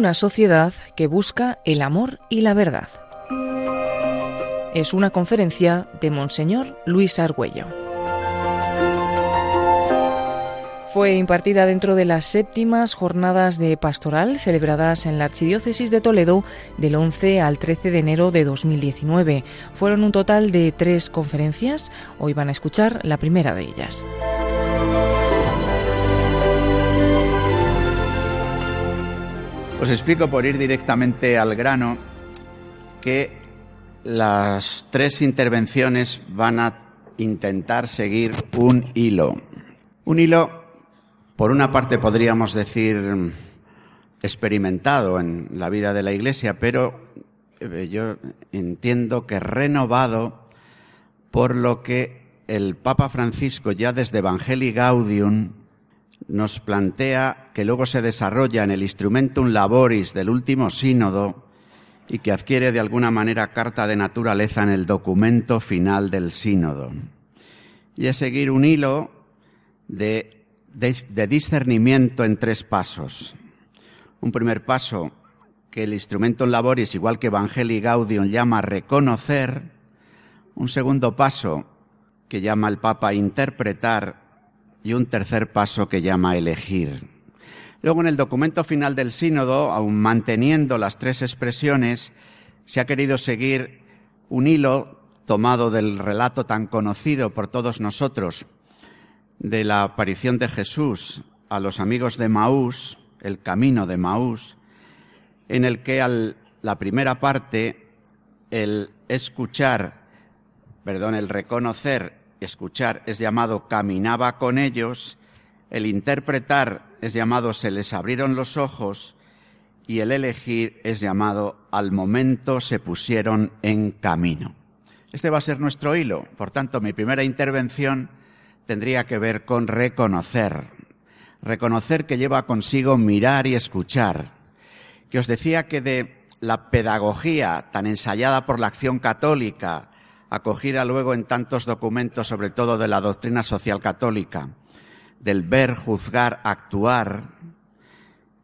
una sociedad que busca el amor y la verdad. Es una conferencia de Monseñor Luis Argüello. Fue impartida dentro de las séptimas jornadas de pastoral celebradas en la Archidiócesis de Toledo del 11 al 13 de enero de 2019. Fueron un total de tres conferencias. Hoy van a escuchar la primera de ellas. Os explico por ir directamente al grano que las tres intervenciones van a intentar seguir un hilo. Un hilo por una parte podríamos decir experimentado en la vida de la Iglesia, pero eh, yo entiendo que renovado por lo que el Papa Francisco ya desde Evangelii Gaudium nos plantea que luego se desarrolla en el Instrumentum Laboris del último sínodo y que adquiere de alguna manera carta de naturaleza en el documento final del sínodo. Y es seguir un hilo de de, discernimiento en tres pasos. Un primer paso que el instrumento en laboris, igual que Evangelii Gaudium, llama reconocer. Un segundo paso que llama el Papa interpretar y un tercer paso que llama elegir. Luego en el documento final del sínodo, aun manteniendo las tres expresiones, se ha querido seguir un hilo tomado del relato tan conocido por todos nosotros de la aparición de Jesús a los amigos de Maús, el camino de Maús, en el que al, la primera parte, el escuchar, perdón, el reconocer, escuchar es llamado caminaba con ellos, el interpretar es llamado se les abrieron los ojos y el elegir es llamado al momento se pusieron en camino. Este va a ser nuestro hilo. Por tanto, mi primera intervención tendría que ver con reconocer. Reconocer que lleva consigo mirar y escuchar. Que os decía que de la pedagogía tan ensayada por la acción católica, acogida luego en tantos documentos, sobre todo de la doctrina social católica, del ver, juzgar, actuar,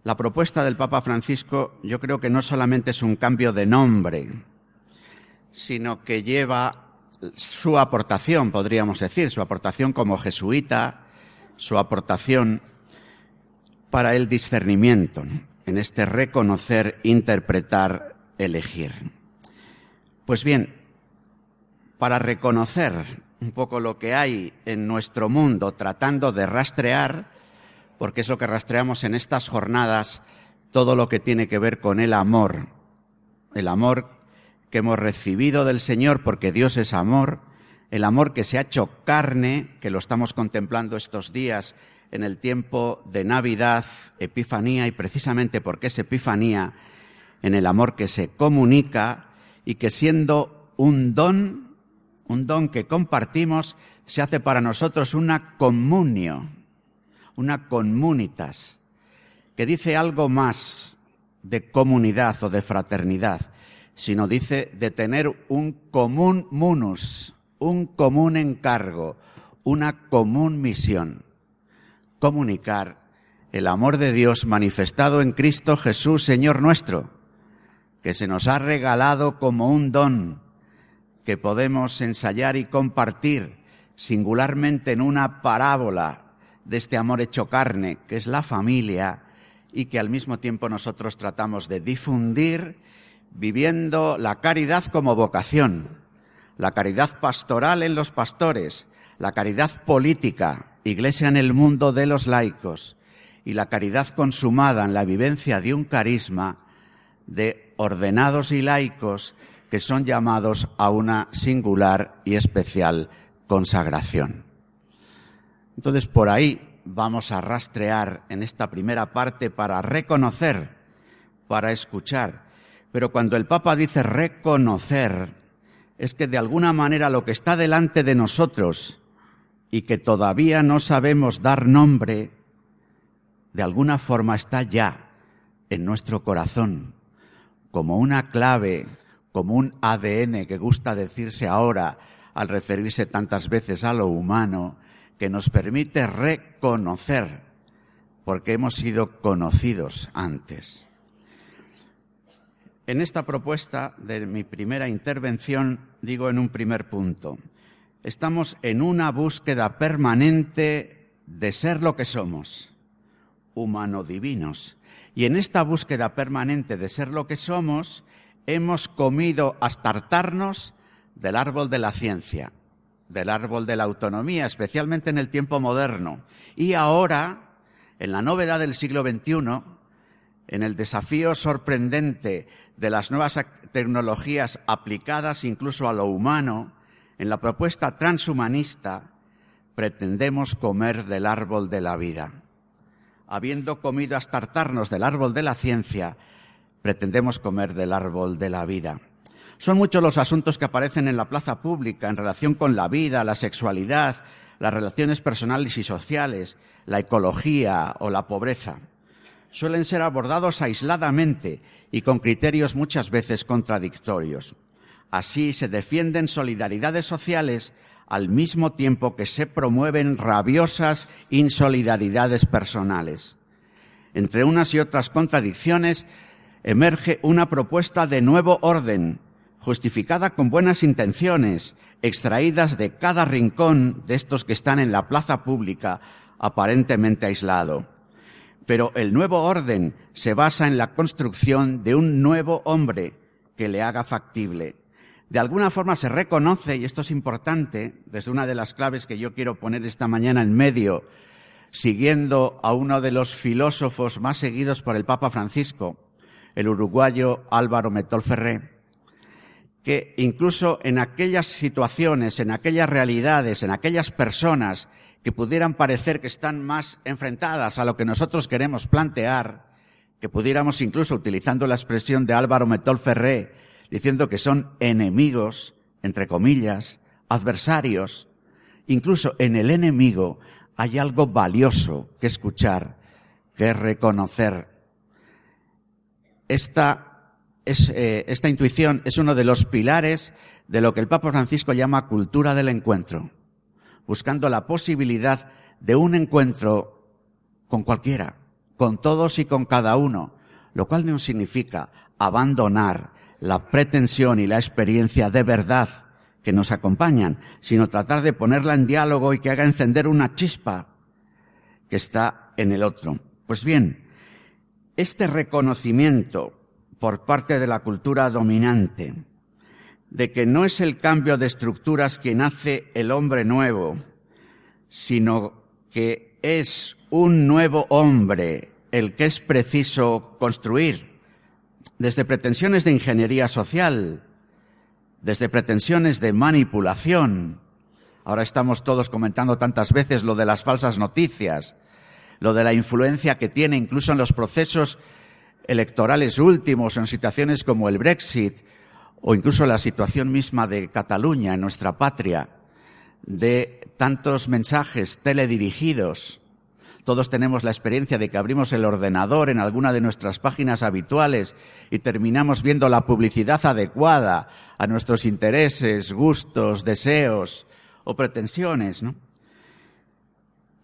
la propuesta del Papa Francisco yo creo que no solamente es un cambio de nombre, sino que lleva su aportación, podríamos decir, su aportación como jesuita, su aportación para el discernimiento, en este reconocer, interpretar, elegir. Pues bien, para reconocer un poco lo que hay en nuestro mundo, tratando de rastrear, porque es lo que rastreamos en estas jornadas, todo lo que tiene que ver con el amor, el amor que hemos recibido del Señor porque Dios es amor, el amor que se ha hecho carne, que lo estamos contemplando estos días en el tiempo de Navidad, Epifanía, y precisamente porque es Epifanía, en el amor que se comunica y que siendo un don, un don que compartimos, se hace para nosotros una comunio, una comunitas, que dice algo más de comunidad o de fraternidad sino dice de tener un común munus, un común encargo, una común misión, comunicar el amor de Dios manifestado en Cristo Jesús, Señor nuestro, que se nos ha regalado como un don que podemos ensayar y compartir singularmente en una parábola de este amor hecho carne, que es la familia, y que al mismo tiempo nosotros tratamos de difundir viviendo la caridad como vocación, la caridad pastoral en los pastores, la caridad política, iglesia en el mundo de los laicos, y la caridad consumada en la vivencia de un carisma de ordenados y laicos que son llamados a una singular y especial consagración. Entonces, por ahí vamos a rastrear en esta primera parte para reconocer, para escuchar, pero cuando el Papa dice reconocer, es que de alguna manera lo que está delante de nosotros y que todavía no sabemos dar nombre, de alguna forma está ya en nuestro corazón, como una clave, como un ADN que gusta decirse ahora al referirse tantas veces a lo humano, que nos permite reconocer, porque hemos sido conocidos antes. En esta propuesta de mi primera intervención digo en un primer punto, estamos en una búsqueda permanente de ser lo que somos, humano-divinos. Y en esta búsqueda permanente de ser lo que somos, hemos comido hasta hartarnos del árbol de la ciencia, del árbol de la autonomía, especialmente en el tiempo moderno. Y ahora, en la novedad del siglo XXI, en el desafío sorprendente de las nuevas tecnologías aplicadas incluso a lo humano, en la propuesta transhumanista, pretendemos comer del árbol de la vida. Habiendo comido hasta hartarnos del árbol de la ciencia, pretendemos comer del árbol de la vida. Son muchos los asuntos que aparecen en la plaza pública en relación con la vida, la sexualidad, las relaciones personales y sociales, la ecología o la pobreza. Suelen ser abordados aisladamente y con criterios muchas veces contradictorios. Así se defienden solidaridades sociales al mismo tiempo que se promueven rabiosas insolidaridades personales. Entre unas y otras contradicciones emerge una propuesta de nuevo orden, justificada con buenas intenciones, extraídas de cada rincón de estos que están en la plaza pública, aparentemente aislado. Pero el nuevo orden se basa en la construcción de un nuevo hombre que le haga factible. De alguna forma se reconoce, y esto es importante, desde una de las claves que yo quiero poner esta mañana en medio, siguiendo a uno de los filósofos más seguidos por el Papa Francisco, el uruguayo Álvaro Metol Ferré, que incluso en aquellas situaciones, en aquellas realidades, en aquellas personas que pudieran parecer que están más enfrentadas a lo que nosotros queremos plantear, que pudiéramos incluso utilizando la expresión de Álvaro Metol Ferré, diciendo que son enemigos, entre comillas, adversarios, incluso en el enemigo hay algo valioso que escuchar, que reconocer. Esta eh, esta intuición es uno de los pilares de lo que el Papa Francisco llama cultura del encuentro, buscando la posibilidad de un encuentro con cualquiera, con todos y con cada uno, lo cual no significa abandonar la pretensión y la experiencia de verdad que nos acompañan, sino tratar de ponerla en diálogo y que haga encender una chispa que está en el otro. Pues bien, este reconocimiento por parte de la cultura dominante, de que no es el cambio de estructuras quien hace el hombre nuevo, sino que es un nuevo hombre el que es preciso construir, desde pretensiones de ingeniería social, desde pretensiones de manipulación. Ahora estamos todos comentando tantas veces lo de las falsas noticias, lo de la influencia que tiene incluso en los procesos electorales últimos, en situaciones como el Brexit o incluso la situación misma de Cataluña, en nuestra patria, de tantos mensajes teledirigidos. Todos tenemos la experiencia de que abrimos el ordenador en alguna de nuestras páginas habituales y terminamos viendo la publicidad adecuada a nuestros intereses, gustos, deseos o pretensiones, ¿no?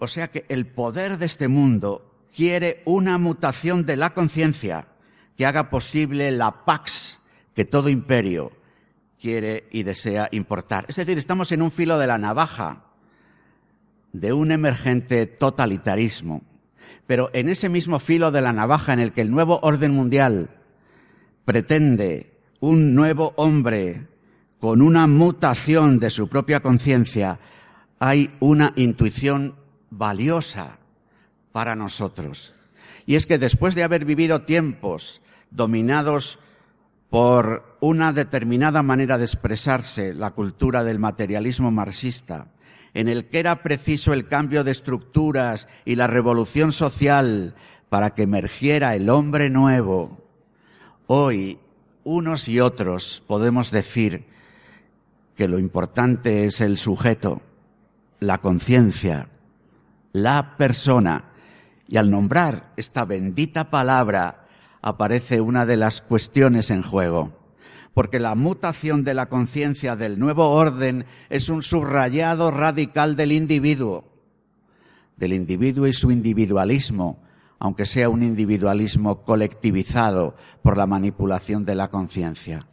O sea que el poder de este mundo quiere una mutación de la conciencia que haga posible la pax que todo imperio quiere y desea importar. Es decir, estamos en un filo de la navaja de un emergente totalitarismo. Pero en ese mismo filo de la navaja en el que el nuevo orden mundial pretende un nuevo hombre con una mutación de su propia conciencia, hay una intuición valiosa para nosotros. Y es que después de haber vivido tiempos dominados por una determinada manera de expresarse, la cultura del materialismo marxista, en el que era preciso el cambio de estructuras y la revolución social para que emergiera el hombre nuevo, hoy unos y otros podemos decir que lo importante es el sujeto, la conciencia, la persona, y al nombrar esta bendita palabra aparece una de las cuestiones en juego. Porque la mutación de la conciencia del nuevo orden es un subrayado radical del individuo, del individuo y su individualismo, aunque sea un individualismo colectivizado por la manipulación de la conciencia.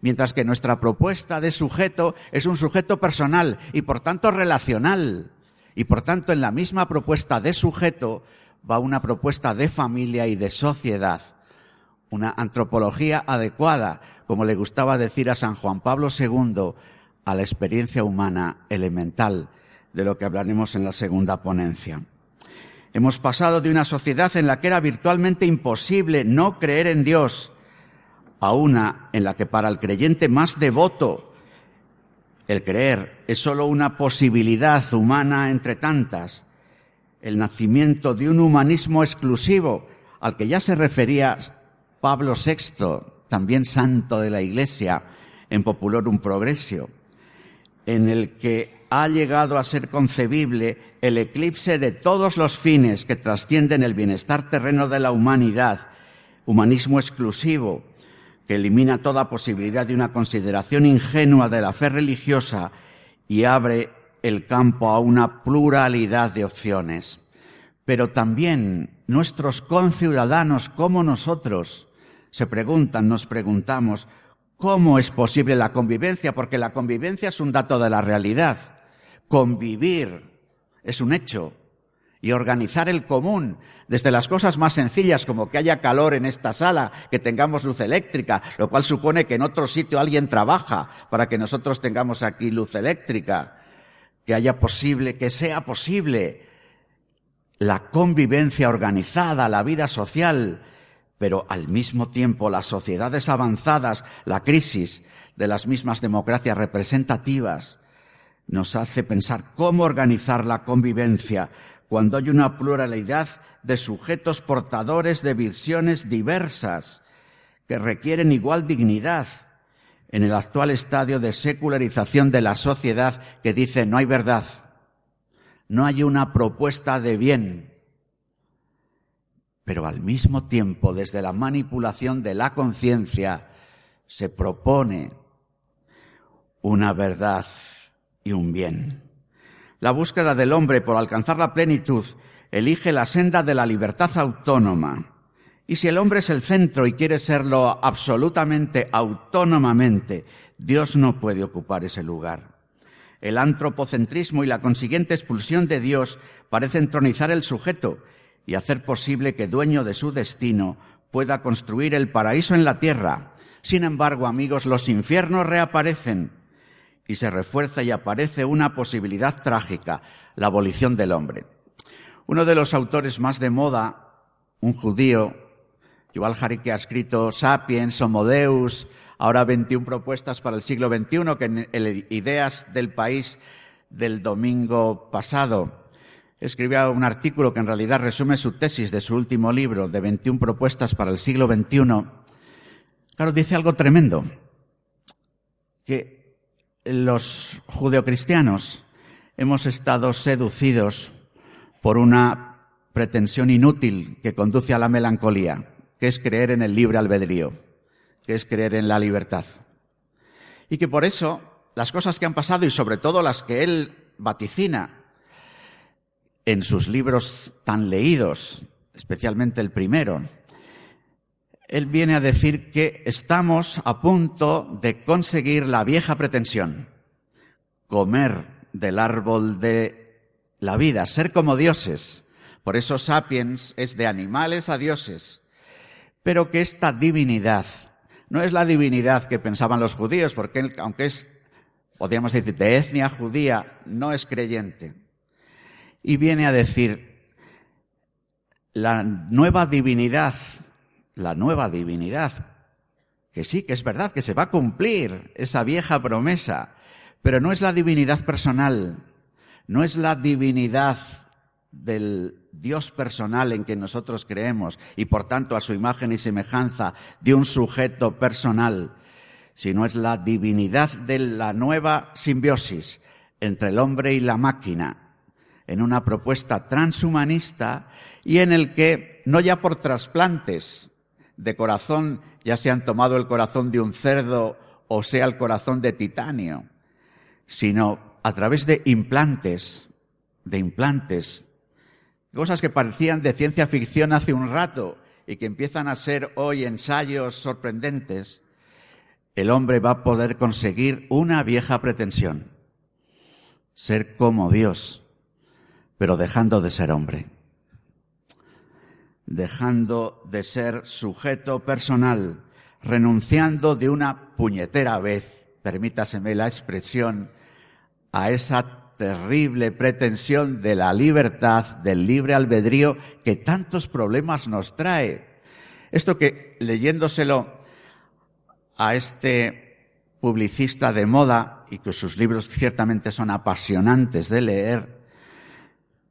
Mientras que nuestra propuesta de sujeto es un sujeto personal y por tanto relacional. Y por tanto en la misma propuesta de sujeto va una propuesta de familia y de sociedad. Una antropología adecuada, como le gustaba decir a San Juan Pablo II, a la experiencia humana elemental, de lo que hablaremos en la segunda ponencia. Hemos pasado de una sociedad en la que era virtualmente imposible no creer en Dios a una en la que para el creyente más devoto el creer es sólo una posibilidad humana entre tantas, el nacimiento de un humanismo exclusivo al que ya se refería Pablo VI, también santo de la Iglesia, en Populorum Progressio, en el que ha llegado a ser concebible el eclipse de todos los fines que trascienden el bienestar terreno de la humanidad, humanismo exclusivo, que elimina toda posibilidad de una consideración ingenua de la fe religiosa y abre el campo a una pluralidad de opciones. Pero también nuestros conciudadanos como nosotros se preguntan, nos preguntamos, ¿cómo es posible la convivencia? Porque la convivencia es un dato de la realidad. Convivir es un hecho. Y organizar el común, desde las cosas más sencillas como que haya calor en esta sala, que tengamos luz eléctrica, lo cual supone que en otro sitio alguien trabaja para que nosotros tengamos aquí luz eléctrica, que haya posible, que sea posible la convivencia organizada, la vida social, pero al mismo tiempo las sociedades avanzadas, la crisis de las mismas democracias representativas, nos hace pensar cómo organizar la convivencia cuando hay una pluralidad de sujetos portadores de visiones diversas que requieren igual dignidad en el actual estadio de secularización de la sociedad que dice no hay verdad, no hay una propuesta de bien, pero al mismo tiempo desde la manipulación de la conciencia se propone una verdad y un bien. La búsqueda del hombre por alcanzar la plenitud elige la senda de la libertad autónoma. Y si el hombre es el centro y quiere serlo absolutamente autónomamente, Dios no puede ocupar ese lugar. El antropocentrismo y la consiguiente expulsión de Dios parecen entronizar el sujeto y hacer posible que dueño de su destino pueda construir el paraíso en la tierra. Sin embargo, amigos, los infiernos reaparecen y se refuerza y aparece una posibilidad trágica, la abolición del hombre. Uno de los autores más de moda, un judío, Yuval Harari, ha escrito Sapiens, Homo Deus, ahora 21 propuestas para el siglo XXI, que en Ideas del País del domingo pasado escribió un artículo que en realidad resume su tesis de su último libro, de 21 propuestas para el siglo XXI. Claro, dice algo tremendo, que los judeocristianos hemos estado seducidos por una pretensión inútil que conduce a la melancolía, que es creer en el libre albedrío, que es creer en la libertad. Y que por eso las cosas que han pasado y sobre todo las que él vaticina en sus libros tan leídos, especialmente el primero, él viene a decir que estamos a punto de conseguir la vieja pretensión, comer del árbol de la vida, ser como dioses. Por eso Sapiens es de animales a dioses. Pero que esta divinidad no es la divinidad que pensaban los judíos, porque aunque es, podríamos decir, de etnia judía, no es creyente. Y viene a decir, la nueva divinidad la nueva divinidad. Que sí, que es verdad, que se va a cumplir esa vieja promesa, pero no es la divinidad personal, no es la divinidad del Dios personal en que nosotros creemos y por tanto a su imagen y semejanza de un sujeto personal, sino es la divinidad de la nueva simbiosis entre el hombre y la máquina, en una propuesta transhumanista y en el que, no ya por trasplantes de corazón, ya se han tomado el corazón de un cerdo o sea el corazón de titanio, sino a través de implantes, de implantes cosas que parecían de ciencia ficción hace un rato y que empiezan a ser hoy ensayos sorprendentes, el hombre va a poder conseguir una vieja pretensión, ser como Dios, pero dejando de ser hombre, dejando de ser sujeto personal, renunciando de una puñetera vez, permítaseme la expresión, a esa terrible pretensión de la libertad, del libre albedrío que tantos problemas nos trae. Esto que leyéndoselo a este publicista de moda y que sus libros ciertamente son apasionantes de leer,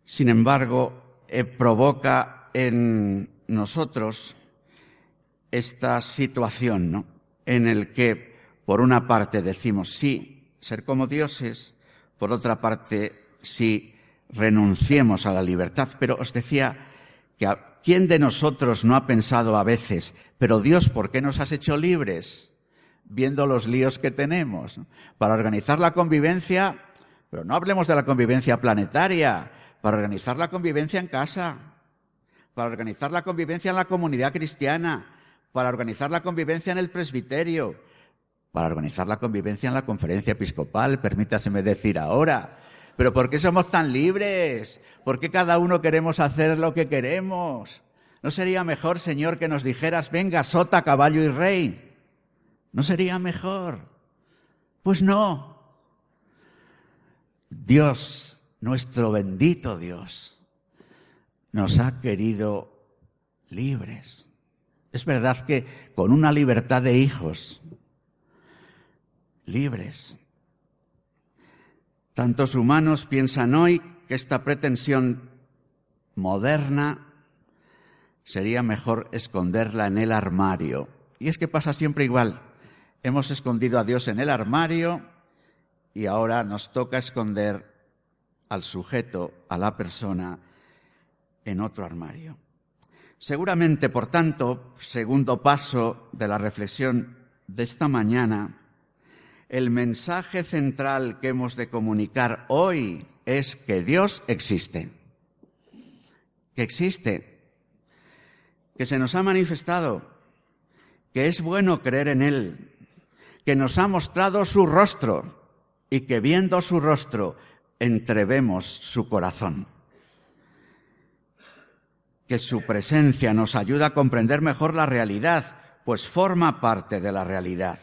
sin embargo, eh, provoca en nosotros esta situación, ¿no? En el que, por una parte, decimos sí, ser como dioses, por otra parte, si renunciemos a la libertad. Pero os decía que ¿quién de nosotros no ha pensado a veces, pero Dios, ¿por qué nos has hecho libres? Viendo los líos que tenemos. Para organizar la convivencia, pero no hablemos de la convivencia planetaria, para organizar la convivencia en casa, para organizar la convivencia en la comunidad cristiana, para organizar la convivencia en el presbiterio, para organizar la convivencia en la conferencia episcopal, permítaseme decir ahora. Pero ¿por qué somos tan libres? ¿Por qué cada uno queremos hacer lo que queremos? ¿No sería mejor, Señor, que nos dijeras, venga, sota, caballo y rey? ¿No sería mejor? Pues no. Dios, nuestro bendito Dios, nos ha querido libres. Es verdad que con una libertad de hijos, libres. Tantos humanos piensan hoy que esta pretensión moderna sería mejor esconderla en el armario. Y es que pasa siempre igual. Hemos escondido a Dios en el armario y ahora nos toca esconder al sujeto, a la persona, en otro armario. Seguramente, por tanto, segundo paso de la reflexión de esta mañana, el mensaje central que hemos de comunicar hoy es que Dios existe, que existe, que se nos ha manifestado, que es bueno creer en Él, que nos ha mostrado su rostro y que viendo su rostro entrevemos su corazón. Que su presencia nos ayuda a comprender mejor la realidad, pues forma parte de la realidad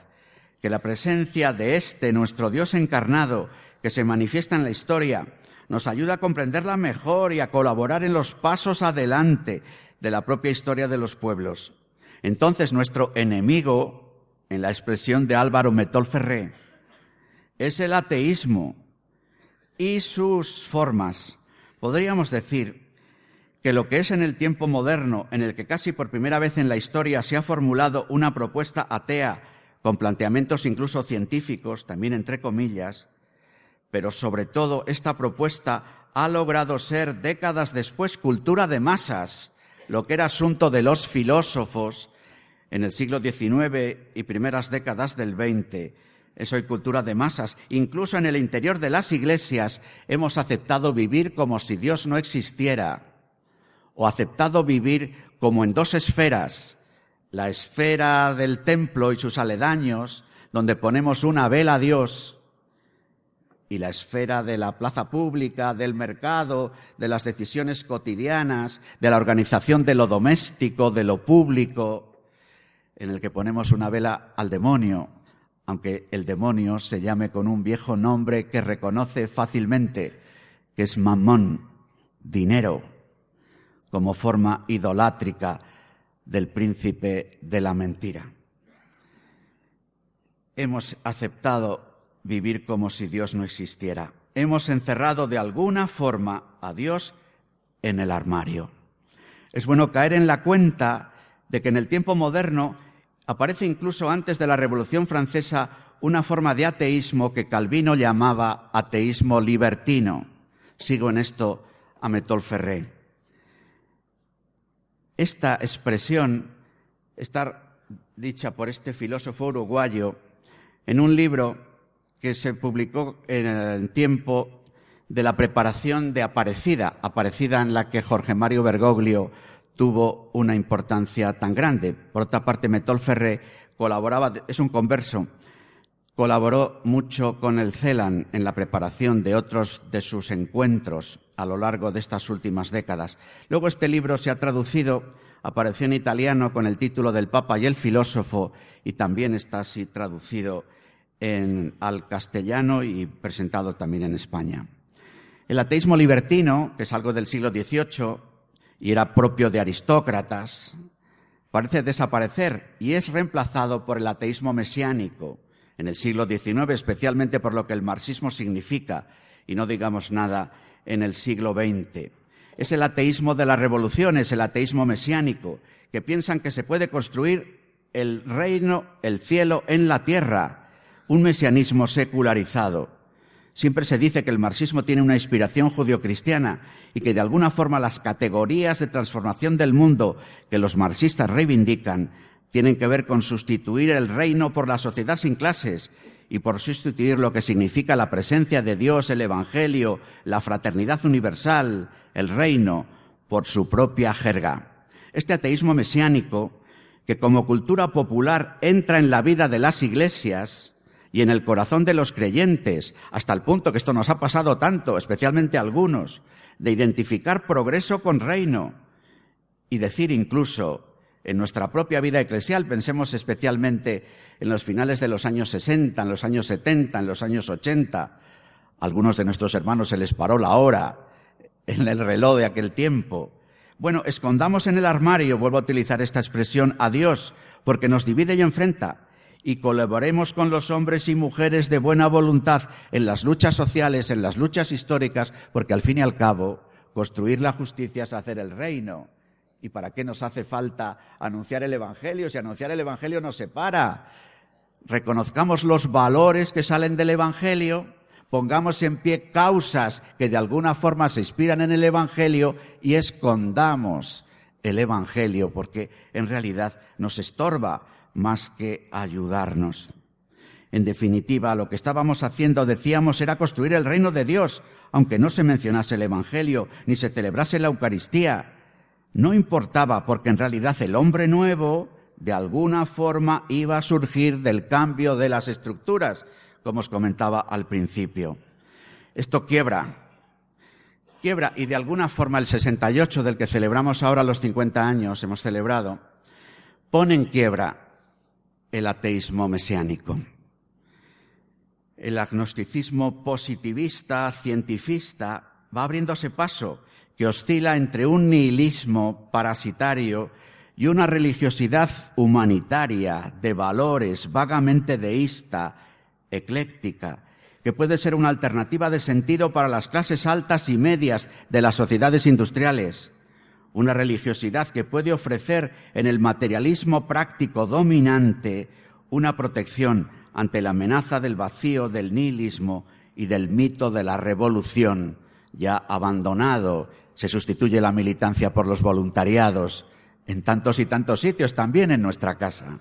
que la presencia de este, nuestro Dios encarnado, que se manifiesta en la historia, nos ayuda a comprenderla mejor y a colaborar en los pasos adelante de la propia historia de los pueblos. Entonces nuestro enemigo, en la expresión de Álvaro Metol Ferré, es el ateísmo y sus formas. Podríamos decir que lo que es en el tiempo moderno, en el que casi por primera vez en la historia se ha formulado una propuesta atea con planteamientos incluso científicos, también entre comillas, pero sobre todo esta propuesta ha logrado ser décadas después cultura de masas, lo que era asunto de los filósofos en el siglo XIX y primeras décadas del XX. Es hoy cultura de masas. Incluso en el interior de las iglesias hemos aceptado vivir como si Dios no existiera, o aceptado vivir como en dos esferas, la esfera del templo y sus aledaños, donde ponemos una vela a Dios, y la esfera de la plaza pública, del mercado, de las decisiones cotidianas, de la organización de lo doméstico, de lo público, en el que ponemos una vela al demonio, aunque el demonio se llame con un viejo nombre que reconoce fácilmente, que es mamón, dinero, como forma idolátrica del príncipe de la mentira. Hemos aceptado vivir como si Dios no existiera. Hemos encerrado de alguna forma a Dios en el armario. Es bueno caer en la cuenta de que en el tiempo moderno aparece incluso antes de la Revolución Francesa una forma de ateísmo que Calvino llamaba ateísmo libertino. Sigo en esto a Metol Ferré. Esta expresión está dicha por este filósofo uruguayo en un libro que se publicó en el tiempo de la preparación de Aparecida, Aparecida en la que Jorge Mario Bergoglio tuvo una importancia tan grande. Por otra parte, Metol Ferré colaboraba, es un converso, colaboró mucho con el CELAN en la preparación de otros de sus encuentros a lo largo de estas últimas décadas. Luego este libro se ha traducido, apareció en italiano con el título del Papa y el filósofo y también está así traducido al castellano y presentado también en España. El ateísmo libertino, que es algo del siglo XVIII y era propio de aristócratas, parece desaparecer y es reemplazado por el ateísmo mesiánico en el siglo XIX, especialmente por lo que el marxismo significa, y no digamos nada en el siglo XX. Es el ateísmo de las revoluciones, el ateísmo mesiánico, que piensan que se puede construir el reino, el cielo en la tierra, un mesianismo secularizado. Siempre se dice que el marxismo tiene una inspiración judio-cristiana y que de alguna forma las categorías de transformación del mundo que los marxistas reivindican tienen que ver con sustituir el reino por la sociedad sin clases y por sustituir lo que significa la presencia de Dios, el Evangelio, la fraternidad universal, el reino, por su propia jerga. Este ateísmo mesiánico, que como cultura popular entra en la vida de las iglesias, y en el corazón de los creyentes, hasta el punto que esto nos ha pasado tanto, especialmente a algunos, de identificar progreso con reino y decir incluso en nuestra propia vida eclesial, pensemos especialmente en los finales de los años 60, en los años 70, en los años 80, algunos de nuestros hermanos se les paró la hora en el reloj de aquel tiempo. Bueno, escondamos en el armario, vuelvo a utilizar esta expresión, a Dios, porque nos divide y enfrenta y colaboremos con los hombres y mujeres de buena voluntad en las luchas sociales, en las luchas históricas, porque al fin y al cabo, construir la justicia es hacer el reino. ¿Y para qué nos hace falta anunciar el Evangelio? Si anunciar el Evangelio nos separa. Reconozcamos los valores que salen del Evangelio, pongamos en pie causas que de alguna forma se inspiran en el Evangelio y escondamos el Evangelio, porque en realidad nos estorba más que ayudarnos. En definitiva, lo que estábamos haciendo, decíamos, era construir el reino de Dios, aunque no se mencionase el Evangelio ni se celebrase la Eucaristía. No importaba, porque en realidad el hombre nuevo, de alguna forma, iba a surgir del cambio de las estructuras, como os comentaba al principio. Esto quiebra, quiebra, y de alguna forma el 68 del que celebramos ahora los 50 años, hemos celebrado, pone en quiebra el ateísmo mesiánico. El agnosticismo positivista, cientifista, va abriéndose paso, que oscila entre un nihilismo parasitario y una religiosidad humanitaria de valores vagamente deísta, ecléctica, que puede ser una alternativa de sentido para las clases altas y medias de las sociedades industriales, una religiosidad que puede ofrecer en el materialismo práctico dominante una protección ante la amenaza del vacío, del nihilismo y del mito de la revolución, ya abandonado. Se sustituye la militancia por los voluntariados en tantos y tantos sitios, también en nuestra casa.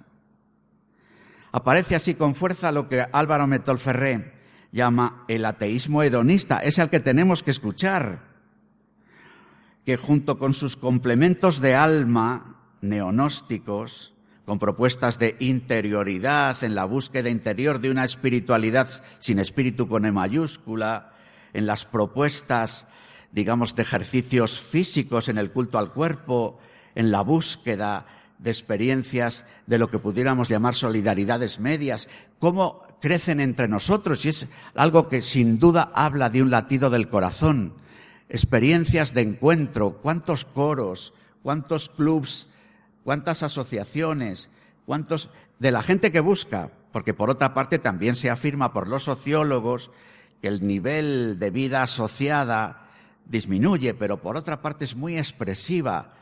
Aparece así con fuerza lo que Álvaro Metolferré llama el ateísmo hedonista. Es el que tenemos que escuchar que junto con sus complementos de alma neonósticos, con propuestas de interioridad en la búsqueda interior de una espiritualidad sin espíritu con E mayúscula, en las propuestas, digamos, de ejercicios físicos en el culto al cuerpo, en la búsqueda de experiencias de lo que pudiéramos llamar solidaridades medias, cómo crecen entre nosotros y es algo que sin duda habla de un latido del corazón, experiencias de encuentro, cuántos coros, cuántos clubs, cuántas asociaciones, cuántos de la gente que busca, porque por otra parte también se afirma por los sociólogos que el nivel de vida asociada disminuye, pero por otra parte es muy expresiva.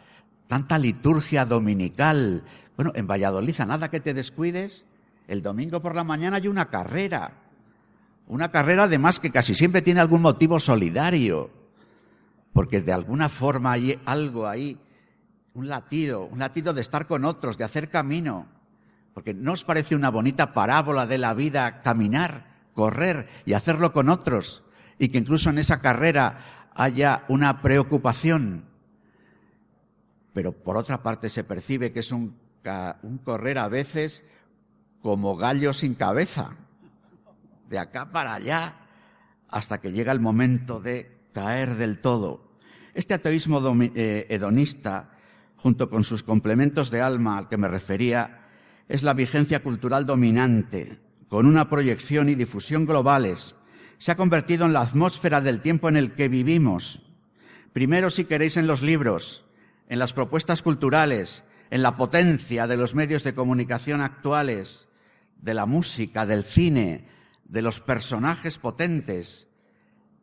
Tanta liturgia dominical. Bueno, en Valladolid, a nada que te descuides, el domingo por la mañana hay una carrera. Una carrera además que casi siempre tiene algún motivo solidario porque de alguna forma hay algo ahí, un latido, un latido de estar con otros, de hacer camino, porque ¿no os parece una bonita parábola de la vida caminar, correr y hacerlo con otros? y que incluso en esa carrera haya una preocupación. Pero por otra parte se percibe que es un, un correr a veces como gallo sin cabeza, de acá para allá, hasta que llega el momento de caer del todo. Este ateísmo eh, hedonista, junto con sus complementos de alma al que me refería, es la vigencia cultural dominante, con una proyección y difusión globales. Se ha convertido en la atmósfera del tiempo en el que vivimos. Primero, si queréis, en los libros, en las propuestas culturales, en la potencia de los medios de comunicación actuales, de la música, del cine, de los personajes potentes,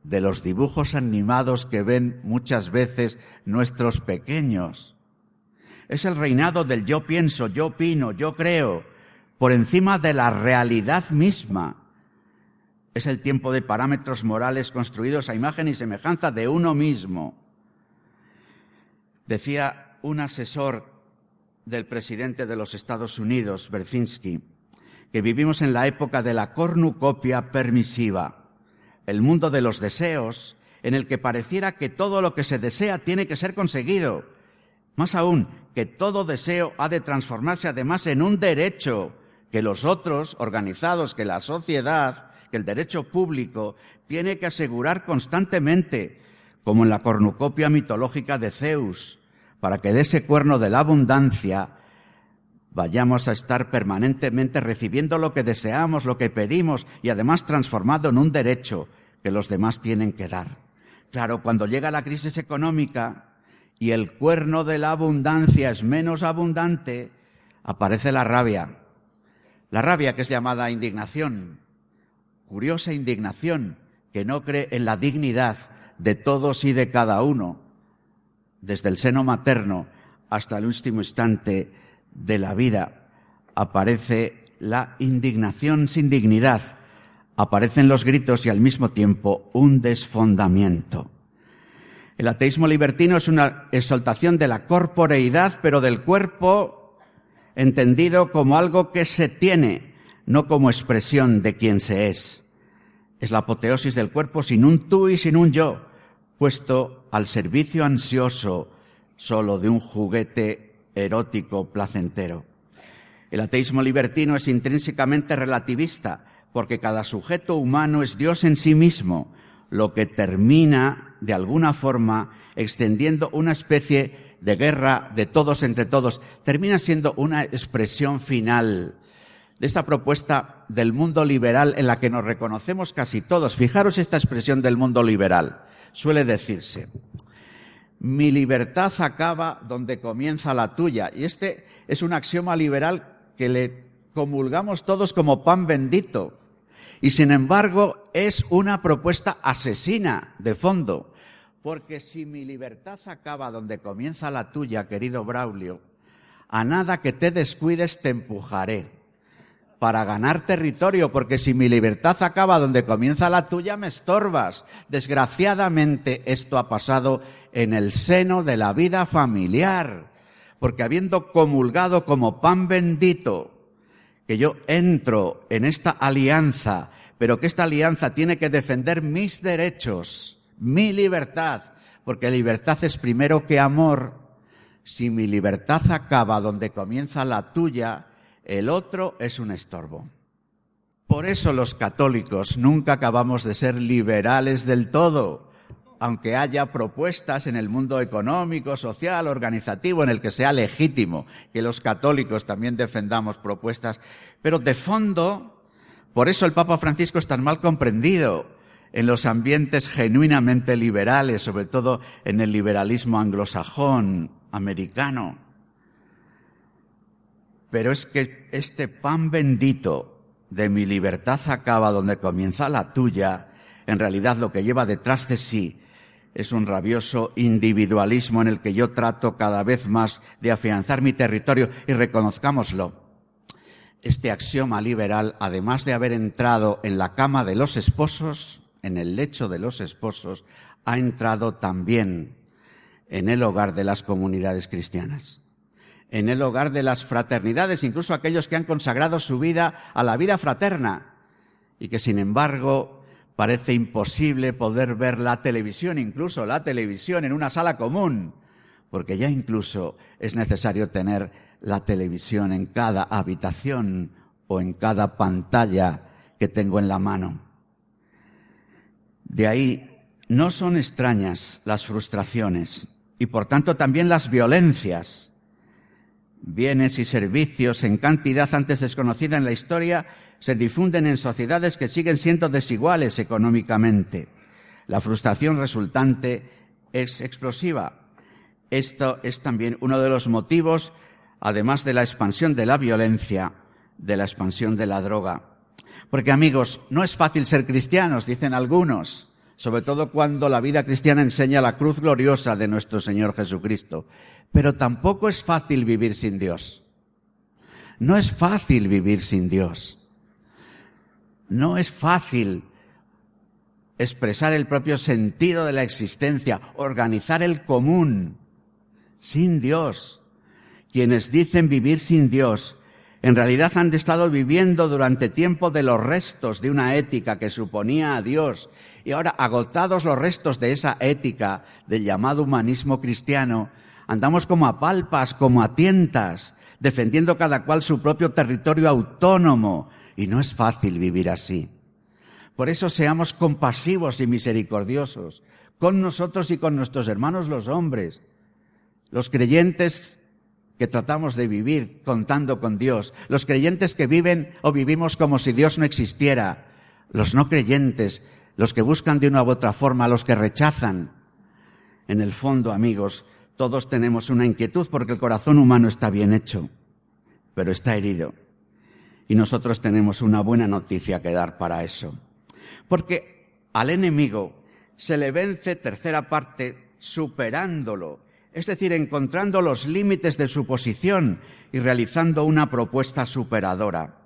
de los dibujos animados que ven muchas veces nuestros pequeños. Es el reinado del yo pienso, yo opino, yo creo, por encima de la realidad misma. Es el tiempo de parámetros morales construidos a imagen y semejanza de uno mismo. Decía un asesor del presidente de los Estados Unidos, Berzinski, que vivimos en la época de la cornucopia permisiva el mundo de los deseos, en el que pareciera que todo lo que se desea tiene que ser conseguido. Más aún, que todo deseo ha de transformarse además en un derecho que los otros, organizados, que la sociedad, el derecho público, tiene que asegurar constantemente, como en la cornucopia mitológica de Zeus, para que de ese cuerno de la abundancia vayamos a estar permanentemente recibiendo lo que deseamos, lo que pedimos y además transformado en un derecho que los demás tienen que dar. Claro, cuando llega la crisis económica y el cuerno de la abundancia es menos abundante, aparece la rabia. La rabia que es llamada indignación, curiosa indignación que no cree en la dignidad de todos y de cada uno, desde el seno materno hasta el último instante de la vida aparece la indignación sin dignidad, aparecen los gritos y al mismo tiempo un desfondamiento. El ateísmo libertino es una exaltación de la corporeidad, pero del cuerpo entendido como algo que se tiene, no como expresión de quien se es. Es la apoteosis del cuerpo sin un tú y sin un yo, puesto al servicio ansioso solo de un juguete erótico placentero. El ateísmo libertino es intrínsecamente relativista, porque cada sujeto humano es Dios en sí mismo, lo que termina, de alguna forma, extendiendo una especie de guerra de todos entre todos, termina siendo una expresión final de esta propuesta del mundo liberal en la que nos reconocemos casi todos. Fijaros esta expresión del mundo liberal. Suele decirse, mi libertad acaba donde comienza la tuya. Y este es un axioma liberal que le comulgamos todos como pan bendito. Y sin embargo es una propuesta asesina de fondo. Porque si mi libertad acaba donde comienza la tuya, querido Braulio, a nada que te descuides te empujaré para ganar territorio, porque si mi libertad acaba donde comienza la tuya, me estorbas. Desgraciadamente esto ha pasado en el seno de la vida familiar, porque habiendo comulgado como pan bendito, que yo entro en esta alianza, pero que esta alianza tiene que defender mis derechos, mi libertad, porque libertad es primero que amor. Si mi libertad acaba donde comienza la tuya, el otro es un estorbo. Por eso los católicos nunca acabamos de ser liberales del todo, aunque haya propuestas en el mundo económico, social, organizativo, en el que sea legítimo que los católicos también defendamos propuestas, pero de fondo, por eso el Papa Francisco es tan mal comprendido en los ambientes genuinamente liberales, sobre todo en el liberalismo anglosajón, americano. Pero es que este pan bendito de mi libertad acaba donde comienza la tuya, en realidad lo que lleva detrás de sí es un rabioso individualismo en el que yo trato cada vez más de afianzar mi territorio y reconozcámoslo. Este axioma liberal, además de haber entrado en la cama de los esposos, en el lecho de los esposos, ha entrado también en el hogar de las comunidades cristianas en el hogar de las fraternidades, incluso aquellos que han consagrado su vida a la vida fraterna y que sin embargo parece imposible poder ver la televisión, incluso la televisión en una sala común, porque ya incluso es necesario tener la televisión en cada habitación o en cada pantalla que tengo en la mano. De ahí no son extrañas las frustraciones y por tanto también las violencias. Bienes y servicios en cantidad antes desconocida en la historia se difunden en sociedades que siguen siendo desiguales económicamente. La frustración resultante es explosiva. Esto es también uno de los motivos, además de la expansión de la violencia, de la expansión de la droga. Porque amigos, no es fácil ser cristianos, dicen algunos, sobre todo cuando la vida cristiana enseña la cruz gloriosa de nuestro Señor Jesucristo. Pero tampoco es fácil vivir sin Dios. No es fácil vivir sin Dios. No es fácil expresar el propio sentido de la existencia, organizar el común sin Dios. Quienes dicen vivir sin Dios, en realidad han estado viviendo durante tiempo de los restos de una ética que suponía a Dios. Y ahora, agotados los restos de esa ética del llamado humanismo cristiano, andamos como a palpas, como a tientas, defendiendo cada cual su propio territorio autónomo, y no es fácil vivir así. Por eso seamos compasivos y misericordiosos con nosotros y con nuestros hermanos los hombres. Los creyentes que tratamos de vivir contando con Dios, los creyentes que viven o vivimos como si Dios no existiera, los no creyentes, los que buscan de una u otra forma, los que rechazan. En el fondo, amigos, todos tenemos una inquietud porque el corazón humano está bien hecho, pero está herido. Y nosotros tenemos una buena noticia que dar para eso. Porque al enemigo se le vence tercera parte superándolo, es decir, encontrando los límites de su posición y realizando una propuesta superadora.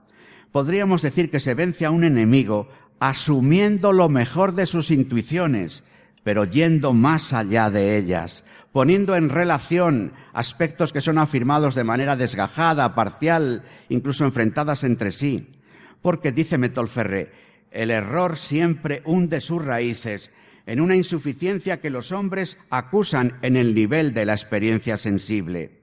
Podríamos decir que se vence a un enemigo asumiendo lo mejor de sus intuiciones, pero yendo más allá de ellas, poniendo en relación aspectos que son afirmados de manera desgajada, parcial, incluso enfrentadas entre sí. Porque, dice Metolferré, el error siempre hunde sus raíces en una insuficiencia que los hombres acusan en el nivel de la experiencia sensible.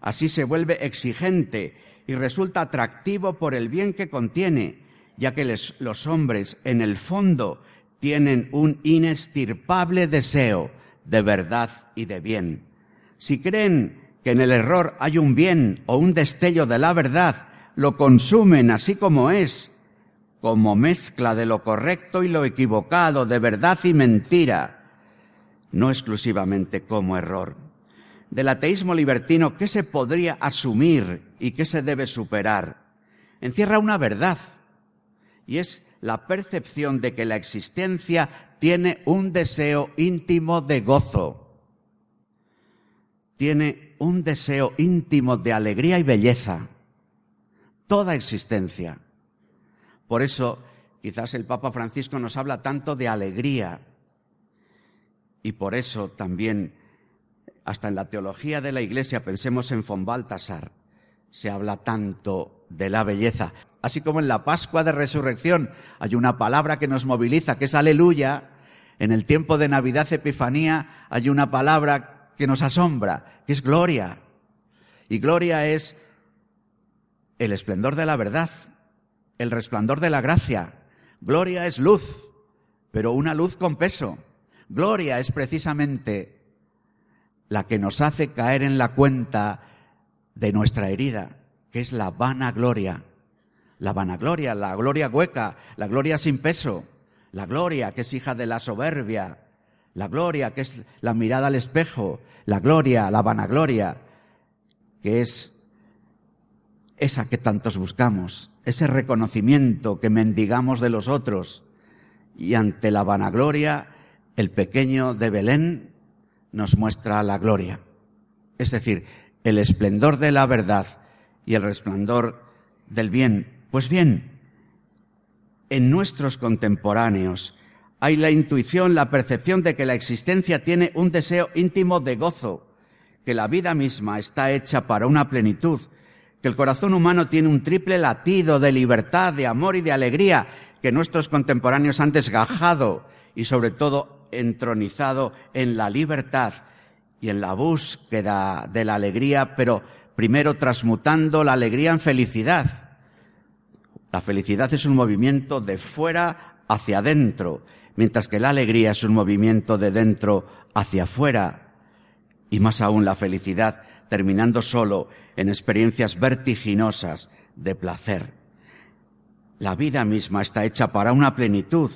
Así se vuelve exigente y resulta atractivo por el bien que contiene, ya que los hombres, en el fondo, tienen un inestirpable deseo de verdad y de bien. Si creen que en el error hay un bien o un destello de la verdad, lo consumen así como es, como mezcla de lo correcto y lo equivocado, de verdad y mentira, no exclusivamente como error. Del ateísmo libertino, ¿qué se podría asumir y qué se debe superar? Encierra una verdad, y es la percepción de que la existencia tiene un deseo íntimo de gozo, tiene un deseo íntimo de alegría y belleza, toda existencia. Por eso quizás el Papa Francisco nos habla tanto de alegría y por eso también hasta en la teología de la Iglesia, pensemos en von Baltasar, se habla tanto de la belleza. Así como en la Pascua de Resurrección hay una palabra que nos moviliza, que es aleluya, en el tiempo de Navidad Epifanía hay una palabra que nos asombra, que es gloria. Y gloria es el esplendor de la verdad, el resplandor de la gracia. Gloria es luz, pero una luz con peso. Gloria es precisamente la que nos hace caer en la cuenta de nuestra herida, que es la vanagloria la vanagloria, la gloria hueca, la gloria sin peso, la gloria que es hija de la soberbia, la gloria que es la mirada al espejo, la gloria, la vanagloria, que es esa que tantos buscamos, ese reconocimiento que mendigamos de los otros. Y ante la vanagloria, el pequeño de Belén nos muestra la gloria. Es decir, el esplendor de la verdad y el resplandor del bien pues bien, en nuestros contemporáneos hay la intuición, la percepción de que la existencia tiene un deseo íntimo de gozo, que la vida misma está hecha para una plenitud, que el corazón humano tiene un triple latido de libertad, de amor y de alegría, que nuestros contemporáneos han desgajado y sobre todo entronizado en la libertad y en la búsqueda de la alegría, pero primero transmutando la alegría en felicidad. La felicidad es un movimiento de fuera hacia adentro, mientras que la alegría es un movimiento de dentro hacia afuera. Y más aún la felicidad terminando solo en experiencias vertiginosas de placer. La vida misma está hecha para una plenitud.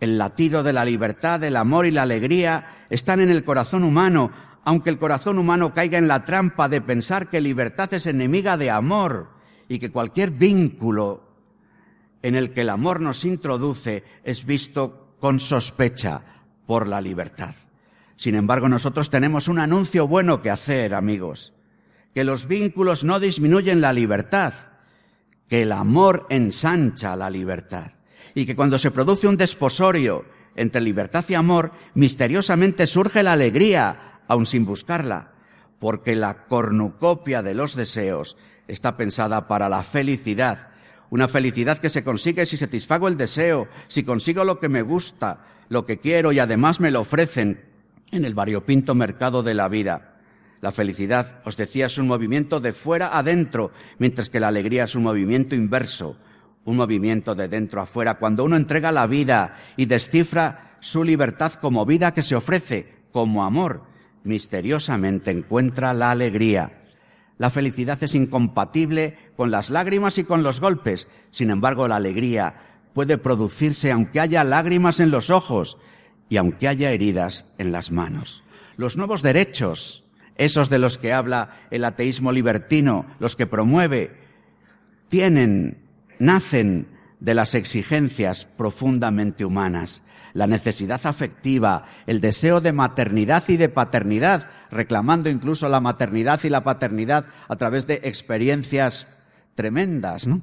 El latido de la libertad, el amor y la alegría están en el corazón humano, aunque el corazón humano caiga en la trampa de pensar que libertad es enemiga de amor y que cualquier vínculo en el que el amor nos introduce es visto con sospecha por la libertad. Sin embargo, nosotros tenemos un anuncio bueno que hacer, amigos, que los vínculos no disminuyen la libertad, que el amor ensancha la libertad. Y que cuando se produce un desposorio entre libertad y amor, misteriosamente surge la alegría, aun sin buscarla, porque la cornucopia de los deseos está pensada para la felicidad, una felicidad que se consigue si satisfago el deseo, si consigo lo que me gusta, lo que quiero y además me lo ofrecen en el variopinto mercado de la vida. La felicidad, os decía, es un movimiento de fuera adentro, mientras que la alegría es un movimiento inverso, un movimiento de dentro a fuera. Cuando uno entrega la vida y descifra su libertad como vida que se ofrece, como amor, misteriosamente encuentra la alegría. La felicidad es incompatible con las lágrimas y con los golpes. Sin embargo, la alegría puede producirse aunque haya lágrimas en los ojos y aunque haya heridas en las manos. Los nuevos derechos esos de los que habla el ateísmo libertino, los que promueve, tienen, nacen de las exigencias profundamente humanas, la necesidad afectiva, el deseo de maternidad y de paternidad, reclamando incluso la maternidad y la paternidad a través de experiencias tremendas, ¿no?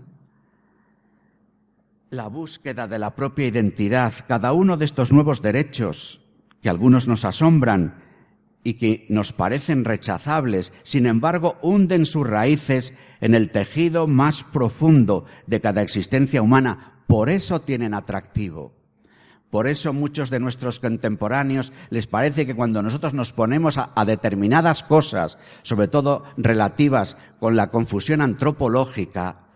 La búsqueda de la propia identidad, cada uno de estos nuevos derechos, que algunos nos asombran, y que nos parecen rechazables, sin embargo, hunden sus raíces en el tejido más profundo de cada existencia humana. Por eso tienen atractivo. Por eso muchos de nuestros contemporáneos les parece que cuando nosotros nos ponemos a, a, determinadas cosas, sobre todo relativas con la confusión antropológica,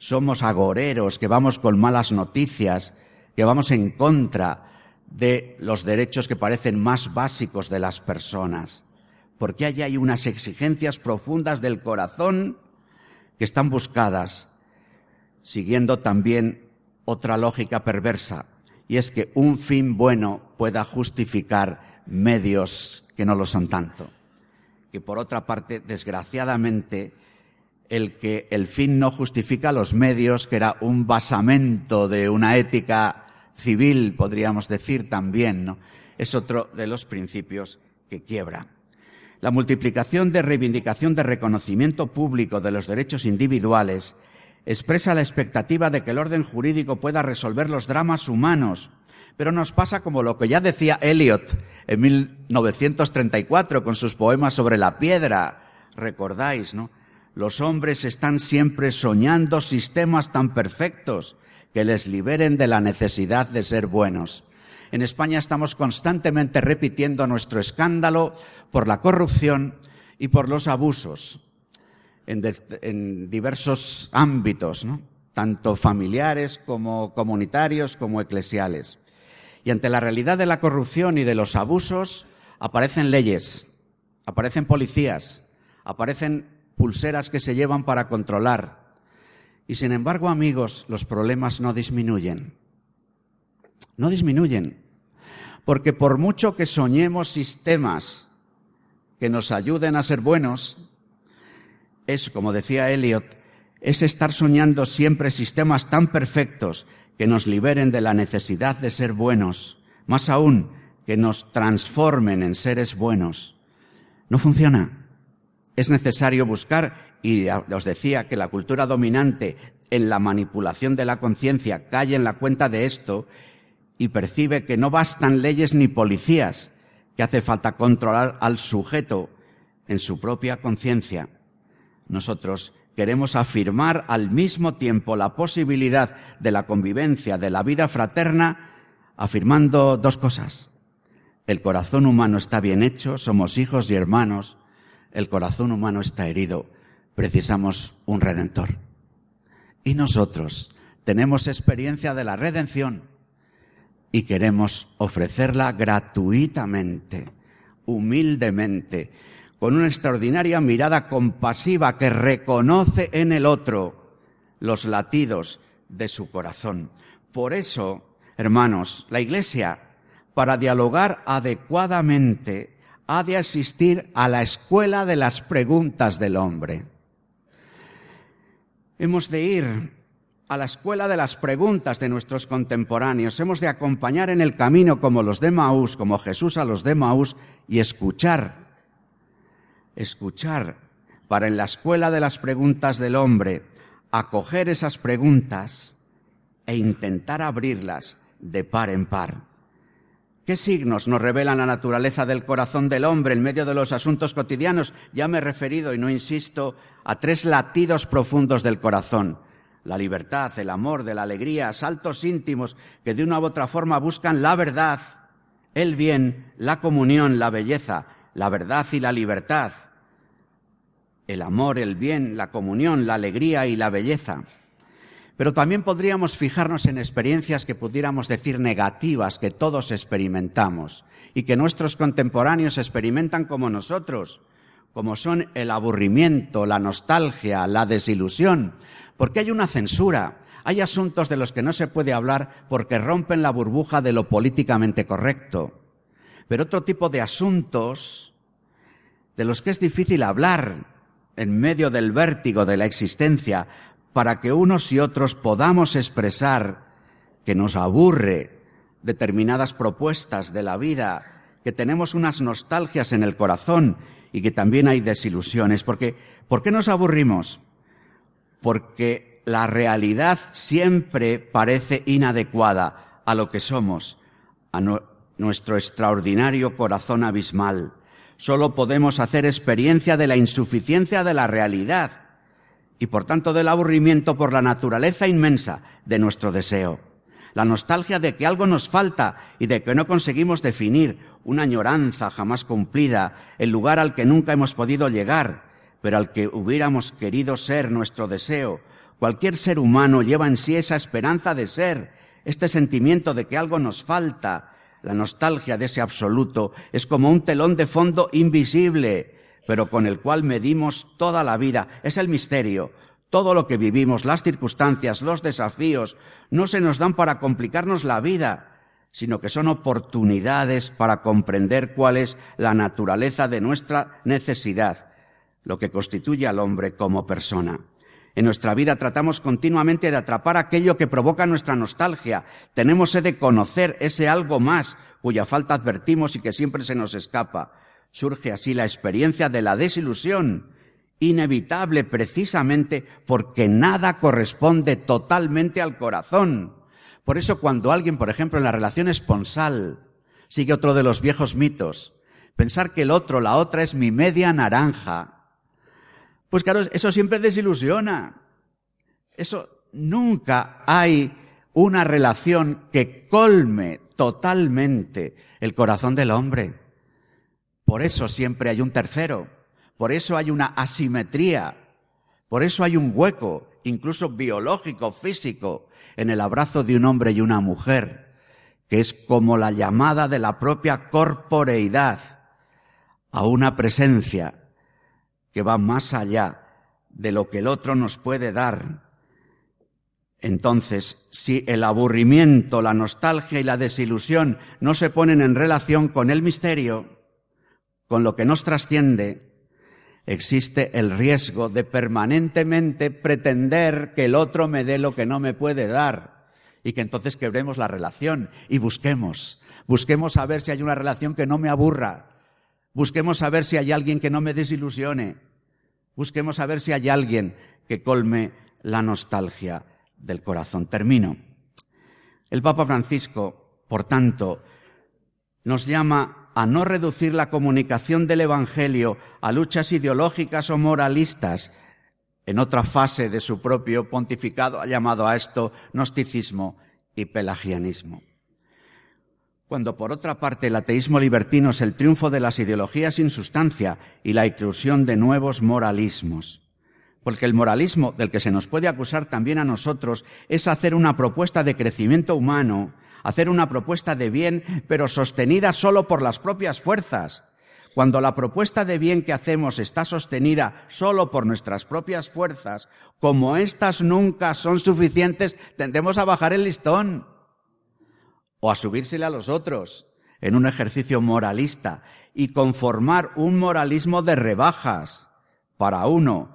somos agoreros, que vamos con malas noticias, que vamos en contra de los derechos que parecen más básicos de las personas, porque allí hay unas exigencias profundas del corazón que están buscadas, siguiendo también otra lógica perversa, y es que un fin bueno pueda justificar medios que no lo son tanto. Que por otra parte, desgraciadamente, el que el fin no justifica los medios, que era un basamento de una ética civil, podríamos decir también, ¿no? Es otro de los principios que quiebra. La multiplicación de reivindicación de reconocimiento público de los derechos individuales expresa la expectativa de que el orden jurídico pueda resolver los dramas humanos, pero nos pasa como lo que ya decía Eliot en 1934 con sus poemas sobre la piedra. Recordáis, ¿no? Los hombres están siempre soñando sistemas tan perfectos que les liberen de la necesidad de ser buenos. En España estamos constantemente repitiendo nuestro escándalo por la corrupción y por los abusos en, diversos ámbitos, tanto familiares como comunitarios como eclesiales. Y ante la realidad de la corrupción y de los abusos aparecen leyes, aparecen policías, aparecen pulseras que se llevan para controlar, y sin embargo, amigos, los problemas no disminuyen. No disminuyen. Porque por mucho que soñemos sistemas que nos ayuden a ser buenos, es, como decía Eliot, es estar soñando siempre sistemas tan perfectos que nos liberen de la necesidad de ser buenos, más aún que nos transformen en seres buenos. No funciona. Es necesario buscar y os decía que la cultura dominante en la manipulación de la conciencia cae en la cuenta de esto y percibe que no bastan leyes ni policías, que hace falta controlar al sujeto en su propia conciencia. Nosotros queremos afirmar al mismo tiempo la posibilidad de la convivencia, de la vida fraterna, afirmando dos cosas. El corazón humano está bien hecho, somos hijos y hermanos. El corazón humano está herido, precisamos un redentor. Y nosotros tenemos experiencia de la redención y queremos ofrecerla gratuitamente, humildemente, con una extraordinaria mirada compasiva que reconoce en el otro los latidos de su corazón. Por eso, hermanos, la Iglesia, para dialogar adecuadamente, ha de asistir a la escuela de las preguntas del hombre. Hemos de ir a la escuela de las preguntas de nuestros contemporáneos. Hemos de acompañar en el camino como los de Maús, como Jesús a los de Maús, y escuchar, escuchar para en la escuela de las preguntas del hombre acoger esas preguntas e intentar abrirlas de par en par. ¿Qué signos nos revelan la naturaleza del corazón del hombre en medio de los asuntos cotidianos? Ya me he referido, y no insisto, a tres latidos profundos del corazón la libertad, el amor, de la alegría, saltos íntimos que de una u otra forma buscan la verdad, el bien, la comunión, la belleza, la verdad y la libertad, el amor, el bien, la comunión, la alegría y la belleza. Pero también podríamos fijarnos en experiencias que pudiéramos decir negativas que todos experimentamos y que nuestros contemporáneos experimentan como nosotros, como son el aburrimiento, la nostalgia, la desilusión, porque hay una censura, hay asuntos de los que no se puede hablar porque rompen la burbuja de lo políticamente correcto. Pero otro tipo de asuntos de los que es difícil hablar en medio del vértigo de la existencia para que unos y otros podamos expresar que nos aburre determinadas propuestas de la vida, que tenemos unas nostalgias en el corazón y que también hay desilusiones. Porque, ¿Por qué nos aburrimos? porque la realidad siempre parece inadecuada a lo que somos, a nuestro extraordinario corazón abismal. Solo podemos hacer experiencia de la insuficiencia de la realidad y por tanto del aburrimiento por la naturaleza inmensa de nuestro deseo. La nostalgia de que algo nos falta y de que no conseguimos definir una añoranza jamás cumplida, el lugar al que nunca hemos podido llegar, pero al que hubiéramos querido ser nuestro deseo. Cualquier ser humano lleva en sí esa esperanza de ser, este sentimiento de que algo nos falta. La nostalgia de ese absoluto es como un telón de fondo invisible, pero con el cual medimos toda la vida. Es el misterio. Todo lo que vivimos, las circunstancias, los desafíos, no se nos dan para complicarnos la vida, sino que son oportunidades para comprender cuál es la naturaleza de nuestra necesidad lo que constituye al hombre como persona. En nuestra vida tratamos continuamente de atrapar aquello que provoca nuestra nostalgia. Tenemos sed de conocer ese algo más cuya falta advertimos y que siempre se nos escapa. Surge así la experiencia de la desilusión, inevitable precisamente porque nada corresponde totalmente al corazón. Por eso cuando alguien, por ejemplo, en la relación esponsal, sigue otro de los viejos mitos, pensar que el otro, la otra es mi media naranja, pues claro, eso siempre desilusiona. Eso nunca hay una relación que colme totalmente el corazón del hombre. Por eso siempre hay un tercero. Por eso hay una asimetría. Por eso hay un hueco, incluso biológico, físico, en el abrazo de un hombre y una mujer, que es como la llamada de la propia corporeidad a una presencia que va más allá de lo que el otro nos puede dar. Entonces, si el aburrimiento, la nostalgia y la desilusión no se ponen en relación con el misterio, con lo que nos trasciende, existe el riesgo de permanentemente pretender que el otro me dé lo que no me puede dar y que entonces quebremos la relación y busquemos, busquemos a ver si hay una relación que no me aburra, Busquemos saber si hay alguien que no me desilusione. Busquemos saber si hay alguien que colme la nostalgia del corazón. Termino. El Papa Francisco, por tanto, nos llama a no reducir la comunicación del Evangelio a luchas ideológicas o moralistas en otra fase de su propio pontificado, ha llamado a esto gnosticismo y pelagianismo. Cuando por otra parte el ateísmo libertino es el triunfo de las ideologías sin sustancia y la inclusión de nuevos moralismos. Porque el moralismo del que se nos puede acusar también a nosotros es hacer una propuesta de crecimiento humano, hacer una propuesta de bien, pero sostenida solo por las propias fuerzas, cuando la propuesta de bien que hacemos está sostenida solo por nuestras propias fuerzas, como éstas nunca son suficientes, tendemos a bajar el listón o a subírsele a los otros en un ejercicio moralista y conformar un moralismo de rebajas para uno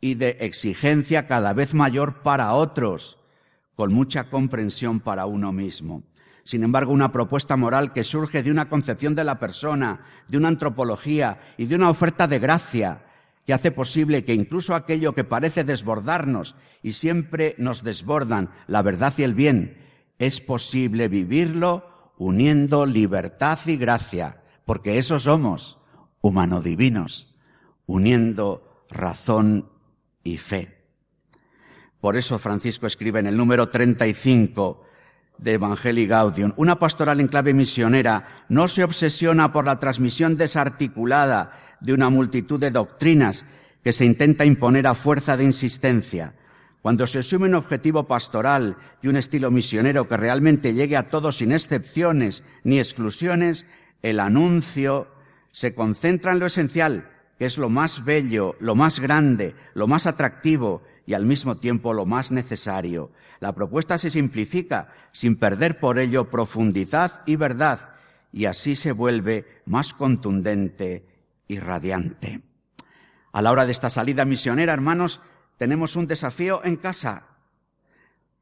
y de exigencia cada vez mayor para otros, con mucha comprensión para uno mismo sin embargo, una propuesta moral que surge de una concepción de la persona, de una antropología y de una oferta de gracia que hace posible que incluso aquello que parece desbordarnos y siempre nos desbordan la verdad y el bien, es posible vivirlo uniendo libertad y gracia, porque eso somos, humano-divinos, uniendo razón y fe. Por eso Francisco escribe en el número 35 de Evangelii Gaudium. Una pastoral en clave misionera no se obsesiona por la transmisión desarticulada de una multitud de doctrinas que se intenta imponer a fuerza de insistencia. Cuando se asume un objetivo pastoral y un estilo misionero que realmente llegue a todos sin excepciones ni exclusiones, el anuncio se concentra en lo esencial, que es lo más bello, lo más grande, lo más atractivo y al mismo tiempo lo más necesario. La propuesta se simplifica sin perder por ello profundidad y verdad y así se vuelve más contundente y radiante. A la hora de esta salida misionera, hermanos, tenemos un desafío en casa,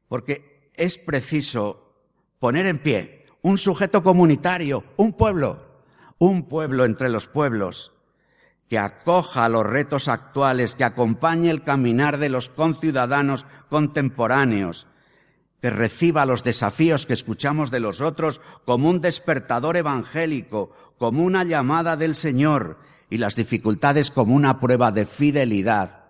porque es preciso poner en pie un sujeto comunitario, un pueblo, un pueblo entre los pueblos, que acoja los retos actuales, que acompañe el caminar de los conciudadanos contemporáneos, que reciba los desafíos que escuchamos de los otros como un despertador evangélico, como una llamada del Señor y las dificultades como una prueba de fidelidad,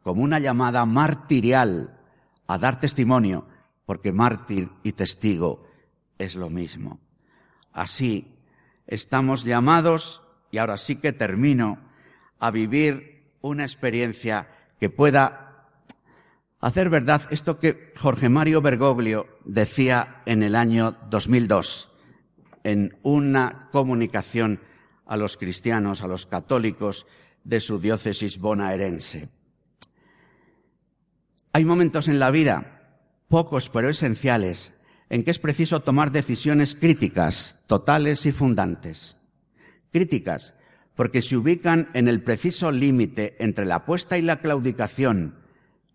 como una llamada martirial a dar testimonio, porque mártir y testigo es lo mismo. Así estamos llamados, y ahora sí que termino, a vivir una experiencia que pueda hacer verdad esto que Jorge Mario Bergoglio decía en el año 2002 en una comunicación a los cristianos, a los católicos de su diócesis bonaerense. Hay momentos en la vida, pocos pero esenciales, en que es preciso tomar decisiones críticas, totales y fundantes. Críticas, porque se ubican en el preciso límite entre la apuesta y la claudicación,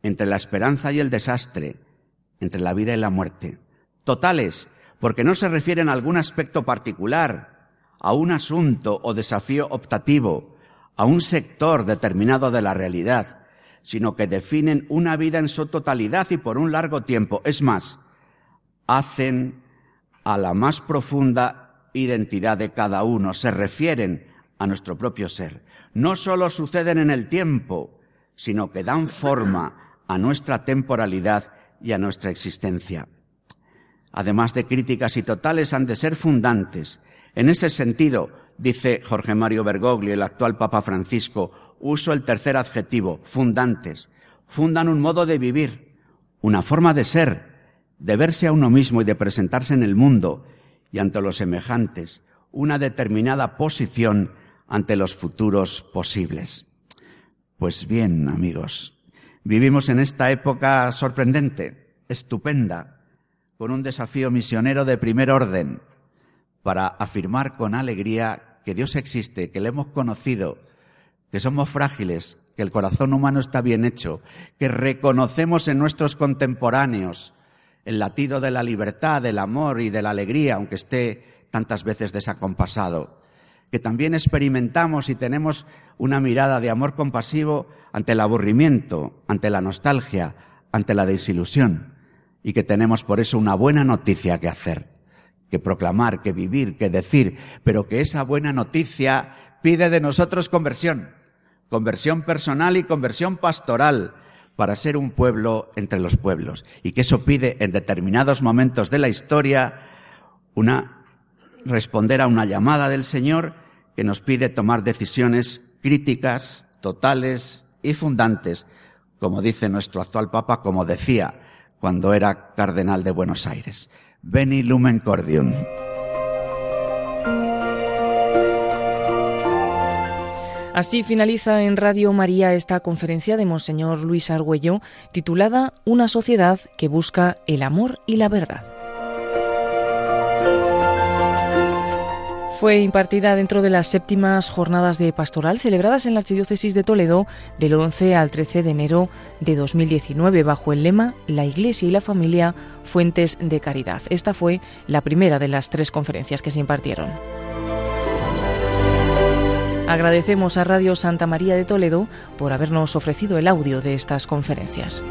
entre la esperanza y el desastre, entre la vida y la muerte. Totales, porque no se refieren a algún aspecto particular, a un asunto o desafío optativo, a un sector determinado de la realidad, sino que definen una vida en su totalidad y por un largo tiempo. Es más, hacen a la más profunda identidad de cada uno, se refieren a nuestro propio ser. No solo suceden en el tiempo, sino que dan forma a nuestra temporalidad y a nuestra existencia. Además de críticas y totales, han de ser fundantes. En ese sentido, dice Jorge Mario Bergoglio, el actual Papa Francisco, uso el tercer adjetivo, fundantes. Fundan un modo de vivir, una forma de ser, de verse a uno mismo y de presentarse en el mundo y ante los semejantes, una determinada posición ante los futuros posibles. Pues bien, amigos, Vivimos en esta época sorprendente, estupenda, con un desafío misionero de primer orden, para afirmar con alegría que Dios existe, que le hemos conocido, que somos frágiles, que el corazón humano está bien hecho, que reconocemos en nuestros contemporáneos el latido de la libertad, del amor y de la alegría, aunque esté tantas veces desacompasado que también experimentamos y tenemos una mirada de amor compasivo ante el aburrimiento, ante la nostalgia, ante la desilusión, y que tenemos por eso una buena noticia que hacer, que proclamar, que vivir, que decir, pero que esa buena noticia pide de nosotros conversión, conversión personal y conversión pastoral, para ser un pueblo entre los pueblos. Y que eso pide en determinados momentos de la historia una responder a una llamada del Señor que nos pide tomar decisiones críticas, totales y fundantes, como dice nuestro actual Papa, como decía cuando era cardenal de Buenos Aires. Veni lumen cordium. Así finaliza en Radio María esta conferencia de Monseñor Luis Argüello titulada Una sociedad que busca el amor y la verdad. Fue impartida dentro de las séptimas jornadas de pastoral celebradas en la Archidiócesis de Toledo del 11 al 13 de enero de 2019 bajo el lema La Iglesia y la Familia, Fuentes de Caridad. Esta fue la primera de las tres conferencias que se impartieron. Agradecemos a Radio Santa María de Toledo por habernos ofrecido el audio de estas conferencias.